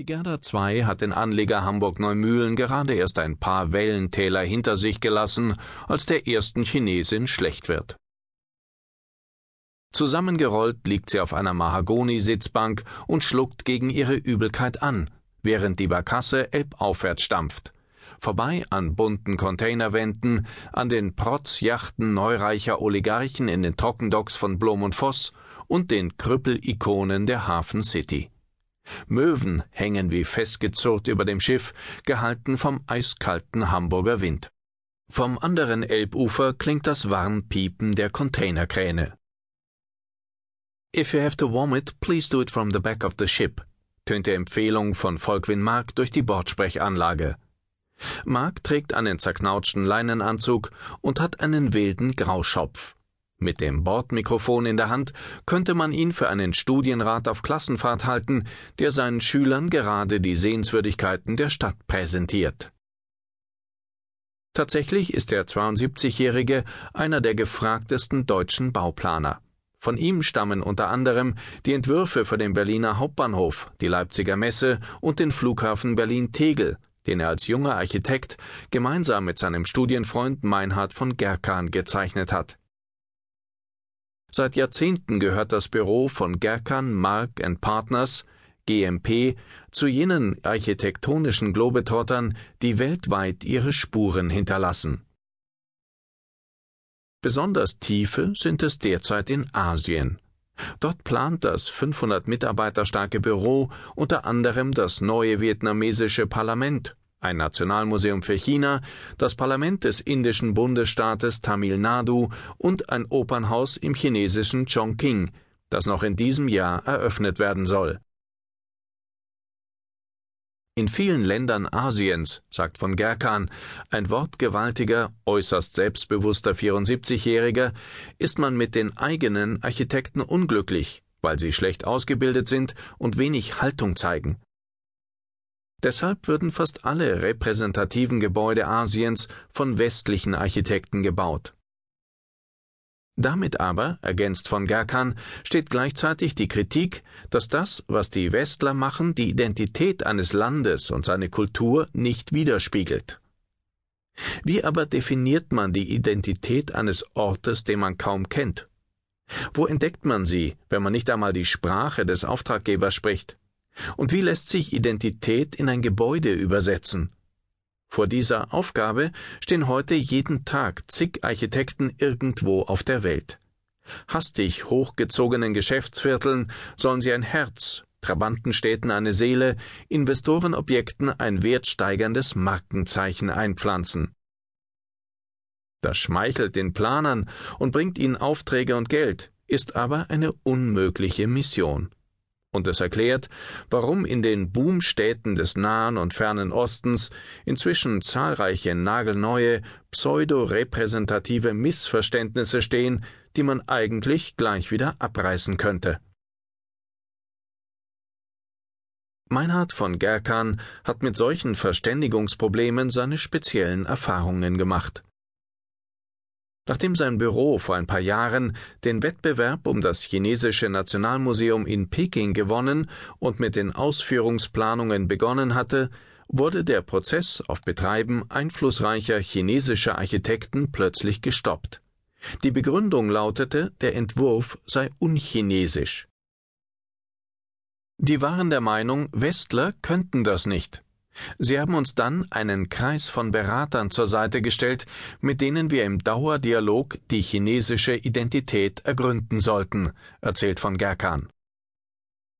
Die Gerda II hat den Anleger Hamburg-Neumühlen gerade erst ein paar Wellentäler hinter sich gelassen, als der ersten Chinesin schlecht wird. Zusammengerollt liegt sie auf einer Mahagoni-Sitzbank und schluckt gegen ihre Übelkeit an, während die Barkasse elbaufwärts stampft. Vorbei an bunten Containerwänden, an den Protzjachten neureicher Oligarchen in den Trockendocks von Blom und Voss und den Krüppel-Ikonen der Hafen City. Möwen hängen wie festgezurrt über dem Schiff, gehalten vom eiskalten Hamburger Wind. Vom anderen Elbufer klingt das Warnpiepen der Containerkräne. If you have to vomit, please do it from the back of the ship, tönte Empfehlung von Volkwin Mark durch die Bordsprechanlage. Mark trägt einen zerknautschten Leinenanzug und hat einen wilden Grauschopf. Mit dem Bordmikrofon in der Hand könnte man ihn für einen Studienrat auf Klassenfahrt halten, der seinen Schülern gerade die Sehenswürdigkeiten der Stadt präsentiert. Tatsächlich ist der 72-Jährige einer der gefragtesten deutschen Bauplaner. Von ihm stammen unter anderem die Entwürfe für den Berliner Hauptbahnhof, die Leipziger Messe und den Flughafen Berlin-Tegel, den er als junger Architekt gemeinsam mit seinem Studienfreund Meinhard von Gerkan gezeichnet hat. Seit Jahrzehnten gehört das Büro von Gerkan Mark Partners GMP zu jenen architektonischen Globetrottern, die weltweit ihre Spuren hinterlassen. Besonders tiefe sind es derzeit in Asien. Dort plant das 500 Mitarbeiter starke Büro unter anderem das neue vietnamesische Parlament ein Nationalmuseum für China, das Parlament des indischen Bundesstaates Tamil Nadu und ein Opernhaus im chinesischen Chongqing, das noch in diesem Jahr eröffnet werden soll. In vielen Ländern Asiens, sagt von Gerkan, ein wortgewaltiger, äußerst selbstbewusster 74-Jähriger, ist man mit den eigenen Architekten unglücklich, weil sie schlecht ausgebildet sind und wenig Haltung zeigen. Deshalb würden fast alle repräsentativen Gebäude Asiens von westlichen Architekten gebaut. Damit aber, ergänzt von Gerkan, steht gleichzeitig die Kritik, dass das, was die Westler machen, die Identität eines Landes und seine Kultur nicht widerspiegelt. Wie aber definiert man die Identität eines Ortes, den man kaum kennt? Wo entdeckt man sie, wenn man nicht einmal die Sprache des Auftraggebers spricht? Und wie lässt sich Identität in ein Gebäude übersetzen? Vor dieser Aufgabe stehen heute jeden Tag zig Architekten irgendwo auf der Welt. Hastig hochgezogenen Geschäftsvierteln sollen sie ein Herz, Trabantenstädten eine Seele, Investorenobjekten ein wertsteigerndes Markenzeichen einpflanzen. Das schmeichelt den Planern und bringt ihnen Aufträge und Geld, ist aber eine unmögliche Mission und es erklärt, warum in den Boomstädten des Nahen und Fernen Ostens inzwischen zahlreiche nagelneue, pseudo-repräsentative Missverständnisse stehen, die man eigentlich gleich wieder abreißen könnte. Meinhard von Gerkan hat mit solchen Verständigungsproblemen seine speziellen Erfahrungen gemacht. Nachdem sein Büro vor ein paar Jahren den Wettbewerb um das chinesische Nationalmuseum in Peking gewonnen und mit den Ausführungsplanungen begonnen hatte, wurde der Prozess auf Betreiben einflussreicher chinesischer Architekten plötzlich gestoppt. Die Begründung lautete, der Entwurf sei unchinesisch. Die waren der Meinung, Westler könnten das nicht. Sie haben uns dann einen Kreis von Beratern zur Seite gestellt, mit denen wir im Dauerdialog die chinesische Identität ergründen sollten, erzählt von Gerkan.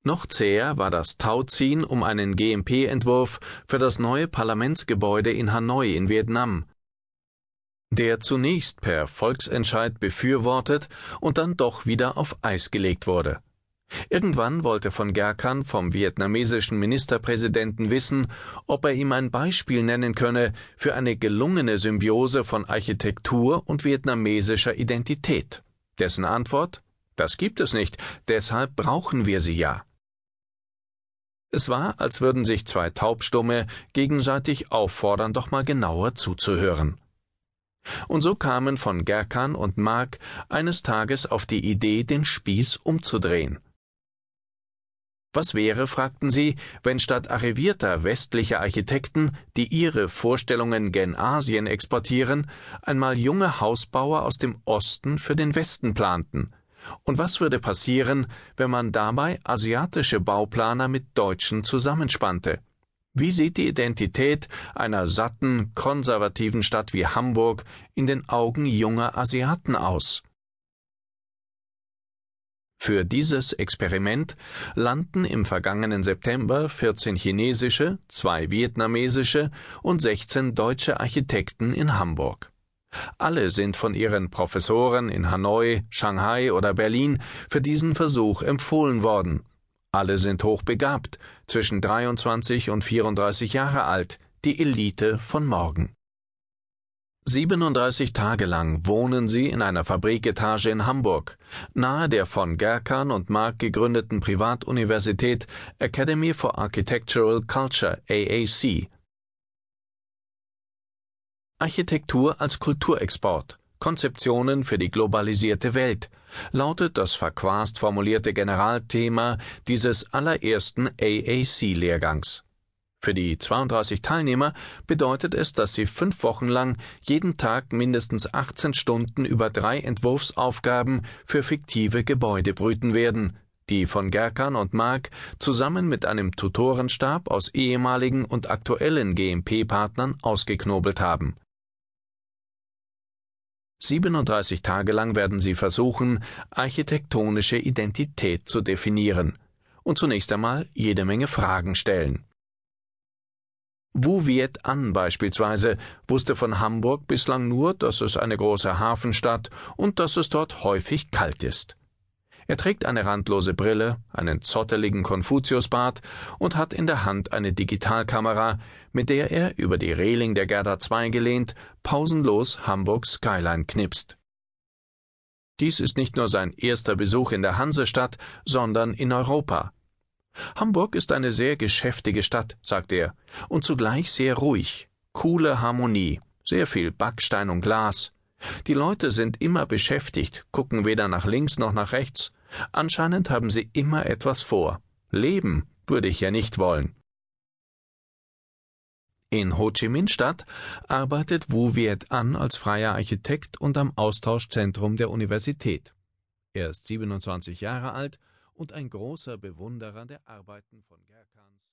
Noch zäher war das Tauziehen um einen GMP-Entwurf für das neue Parlamentsgebäude in Hanoi in Vietnam, der zunächst per Volksentscheid befürwortet und dann doch wieder auf Eis gelegt wurde. Irgendwann wollte von Gerkan vom vietnamesischen Ministerpräsidenten wissen, ob er ihm ein Beispiel nennen könne für eine gelungene Symbiose von Architektur und vietnamesischer Identität. Dessen Antwort Das gibt es nicht, deshalb brauchen wir sie ja. Es war, als würden sich zwei Taubstumme gegenseitig auffordern, doch mal genauer zuzuhören. Und so kamen von Gerkan und Mark eines Tages auf die Idee, den Spieß umzudrehen. Was wäre, fragten sie, wenn statt arrivierter westlicher Architekten, die ihre Vorstellungen gen Asien exportieren, einmal junge Hausbauer aus dem Osten für den Westen planten? Und was würde passieren, wenn man dabei asiatische Bauplaner mit Deutschen zusammenspannte? Wie sieht die Identität einer satten, konservativen Stadt wie Hamburg in den Augen junger Asiaten aus? Für dieses Experiment landen im vergangenen September 14 chinesische, zwei vietnamesische und 16 deutsche Architekten in Hamburg. Alle sind von ihren Professoren in Hanoi, Shanghai oder Berlin für diesen Versuch empfohlen worden. Alle sind hochbegabt, zwischen 23 und 34 Jahre alt, die Elite von morgen. 37 Tage lang wohnen sie in einer Fabriketage in Hamburg, nahe der von Gerkan und Mark gegründeten Privatuniversität Academy for Architectural Culture AAC. Architektur als Kulturexport Konzeptionen für die globalisierte Welt lautet das verquast formulierte Generalthema dieses allerersten AAC-Lehrgangs. Für die 32 Teilnehmer bedeutet es, dass sie fünf Wochen lang jeden Tag mindestens 18 Stunden über drei Entwurfsaufgaben für fiktive Gebäude brüten werden, die von Gerkan und Mark zusammen mit einem Tutorenstab aus ehemaligen und aktuellen GMP-Partnern ausgeknobelt haben. 37 Tage lang werden sie versuchen, architektonische Identität zu definieren und zunächst einmal jede Menge Fragen stellen. Wu Viet An beispielsweise wusste von Hamburg bislang nur, dass es eine große Hafenstadt und dass es dort häufig kalt ist. Er trägt eine randlose Brille, einen zotteligen Konfuziusbart und hat in der Hand eine Digitalkamera, mit der er über die Reling der Gerda II gelehnt pausenlos Hamburgs Skyline knipst. Dies ist nicht nur sein erster Besuch in der Hansestadt, sondern in Europa. Hamburg ist eine sehr geschäftige Stadt, sagt er, und zugleich sehr ruhig, coole Harmonie, sehr viel Backstein und Glas. Die Leute sind immer beschäftigt, gucken weder nach links noch nach rechts. Anscheinend haben sie immer etwas vor. Leben würde ich ja nicht wollen. In Ho Chi Minh Stadt arbeitet Wu Viet An als freier Architekt und am Austauschzentrum der Universität. Er ist 27 Jahre alt und ein großer Bewunderer der Arbeiten von Gerkans